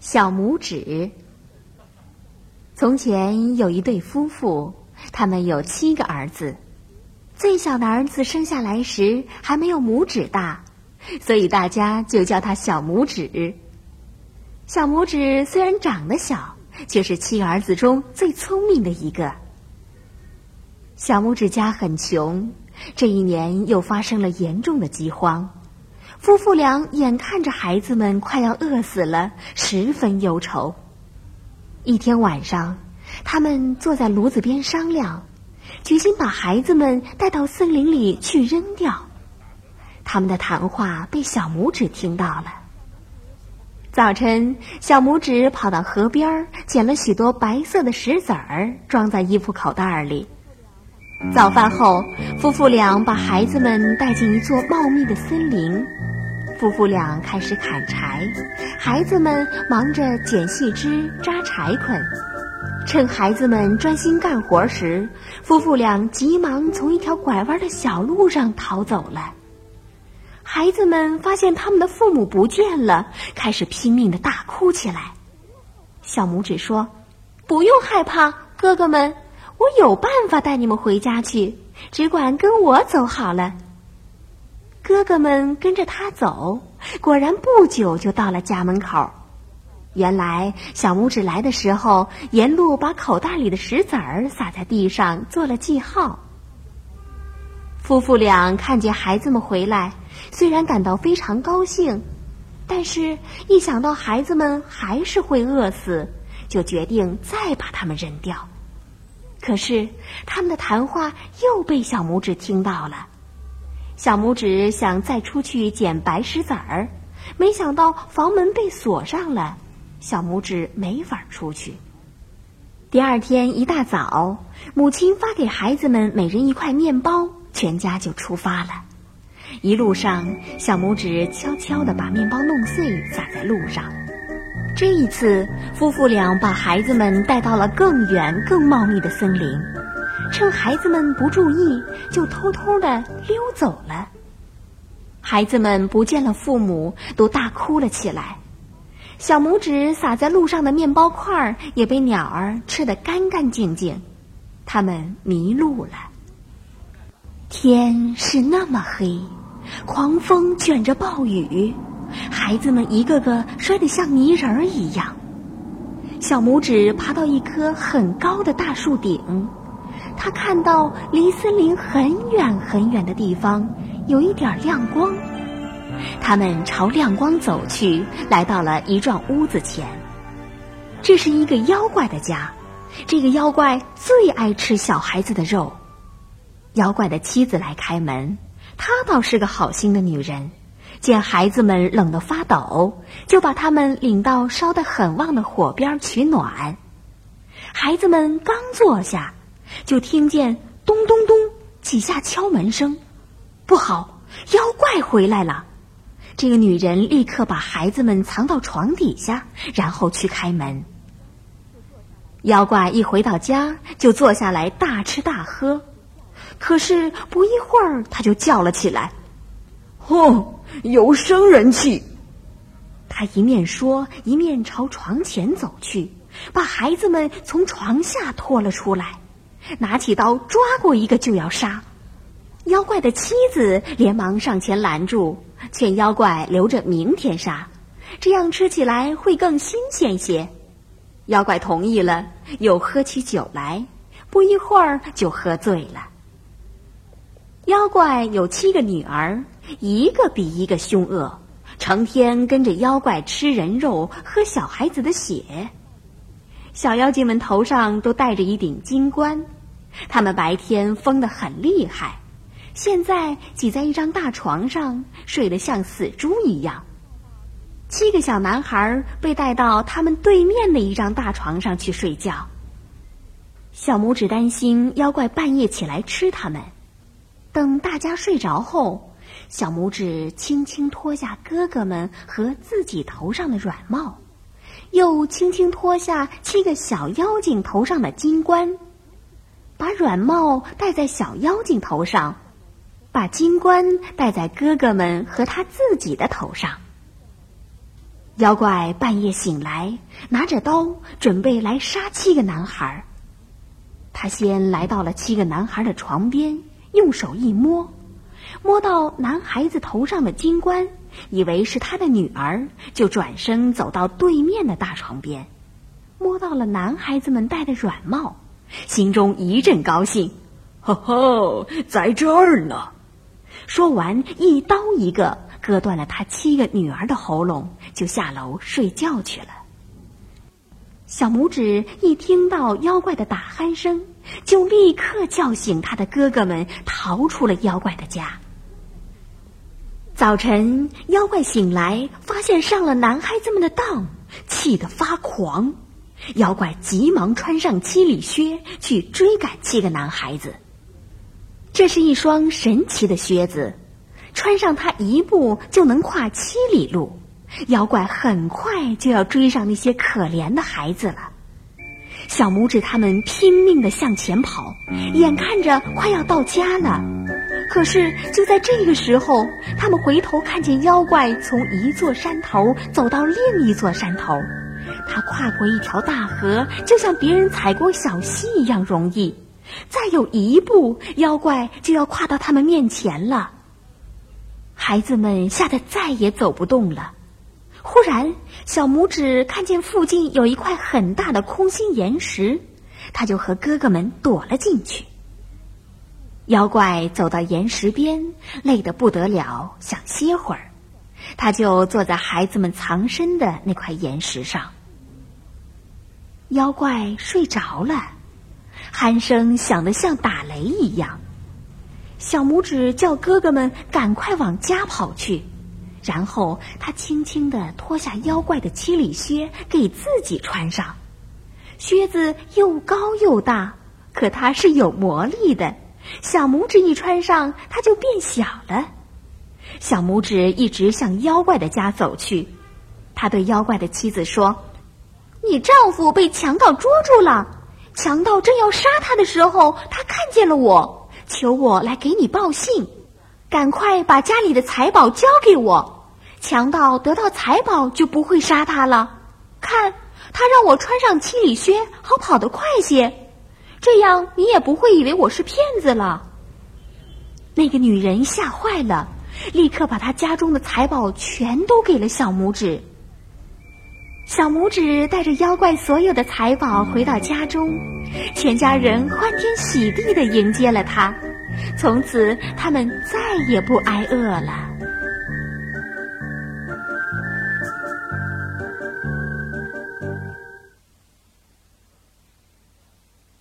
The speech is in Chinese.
小拇指。从前有一对夫妇，他们有七个儿子。最小的儿子生下来时还没有拇指大，所以大家就叫他小拇指。小拇指虽然长得小，却是七儿子中最聪明的一个。小拇指家很穷，这一年又发生了严重的饥荒。夫妇俩眼看着孩子们快要饿死了，十分忧愁。一天晚上，他们坐在炉子边商量，决心把孩子们带到森林里去扔掉。他们的谈话被小拇指听到了。早晨，小拇指跑到河边，捡了许多白色的石子儿，装在衣服口袋里。早饭后，夫妇俩把孩子们带进一座茂密的森林。夫妇俩开始砍柴，孩子们忙着捡细枝、扎柴捆。趁孩子们专心干活时，夫妇俩急忙从一条拐弯的小路上逃走了。孩子们发现他们的父母不见了，开始拼命的大哭起来。小拇指说：“不用害怕，哥哥们，我有办法带你们回家去，只管跟我走好了。”哥哥们跟着他走，果然不久就到了家门口。原来小拇指来的时候，沿路把口袋里的石子儿撒在地上做了记号。夫妇俩看见孩子们回来，虽然感到非常高兴，但是一想到孩子们还是会饿死，就决定再把他们扔掉。可是他们的谈话又被小拇指听到了。小拇指想再出去捡白石子儿，没想到房门被锁上了，小拇指没法出去。第二天一大早，母亲发给孩子们每人一块面包，全家就出发了。一路上，小拇指悄悄地把面包弄碎，撒在路上。这一次，夫妇俩把孩子们带到了更远、更茂密的森林。趁孩子们不注意，就偷偷的溜走了。孩子们不见了父母，都大哭了起来。小拇指撒在路上的面包块儿也被鸟儿吃得干干净净。他们迷路了。天是那么黑，狂风卷着暴雨，孩子们一个个摔得像泥人儿一样。小拇指爬到一棵很高的大树顶。他看到离森林很远很远的地方有一点亮光，他们朝亮光走去，来到了一幢屋子前。这是一个妖怪的家，这个妖怪最爱吃小孩子的肉。妖怪的妻子来开门，她倒是个好心的女人，见孩子们冷得发抖，就把他们领到烧得很旺的火边取暖。孩子们刚坐下。就听见咚咚咚几下敲门声，不好，妖怪回来了！这个女人立刻把孩子们藏到床底下，然后去开门。妖怪一回到家，就坐下来大吃大喝。可是不一会儿，他就叫了起来：“哼，有生人气！”他一面说，一面朝床前走去，把孩子们从床下拖了出来。拿起刀抓过一个就要杀，妖怪的妻子连忙上前拦住，劝妖怪留着明天杀，这样吃起来会更新鲜些。妖怪同意了，又喝起酒来，不一会儿就喝醉了。妖怪有七个女儿，一个比一个凶恶，成天跟着妖怪吃人肉，喝小孩子的血。小妖精们头上都戴着一顶金冠。他们白天疯得很厉害，现在挤在一张大床上睡得像死猪一样。七个小男孩被带到他们对面的一张大床上去睡觉。小拇指担心妖怪半夜起来吃他们。等大家睡着后，小拇指轻轻脱下哥哥们和自己头上的软帽，又轻轻脱下七个小妖精头上的金冠。把软帽戴在小妖精头上，把金冠戴在哥哥们和他自己的头上。妖怪半夜醒来，拿着刀准备来杀七个男孩。他先来到了七个男孩的床边，用手一摸，摸到男孩子头上的金冠，以为是他的女儿，就转身走到对面的大床边，摸到了男孩子们戴的软帽，心中一阵高兴，哈哈，在这儿呢。说完，一刀一个割断了他七个女儿的喉咙，就下楼睡觉去了。小拇指一听到妖怪的打鼾声，就立刻叫醒他的哥哥们，逃出了妖怪的家。早晨，妖怪醒来，发现上了男孩子们的当，气得发狂。妖怪急忙穿上七里靴，去追赶七个男孩子。这是一双神奇的靴子，穿上它一步就能跨七里路。妖怪很快就要追上那些可怜的孩子了。小拇指他们拼命的向前跑，眼看着快要到家了。可是就在这个时候，他们回头看见妖怪从一座山头走到另一座山头，他跨过一条大河，就像别人踩过小溪一样容易。再有一步，妖怪就要跨到他们面前了。孩子们吓得再也走不动了。忽然，小拇指看见附近有一块很大的空心岩石，他就和哥哥们躲了进去。妖怪走到岩石边，累得不得了，想歇会儿，他就坐在孩子们藏身的那块岩石上。妖怪睡着了。鼾声响得像打雷一样，小拇指叫哥哥们赶快往家跑去，然后他轻轻地脱下妖怪的七里靴给自己穿上。靴子又高又大，可它是有魔力的，小拇指一穿上，它就变小了。小拇指一直向妖怪的家走去，他对妖怪的妻子说：“你丈夫被强盗捉住了。”强盗正要杀他的时候，他看见了我，求我来给你报信，赶快把家里的财宝交给我。强盗得到财宝就不会杀他了。看，他让我穿上七里靴，好跑得快些，这样你也不会以为我是骗子了。那个女人吓坏了，立刻把她家中的财宝全都给了小拇指。小拇指带着妖怪所有的财宝回到家中，全家人欢天喜地的迎接了他。从此，他们再也不挨饿了。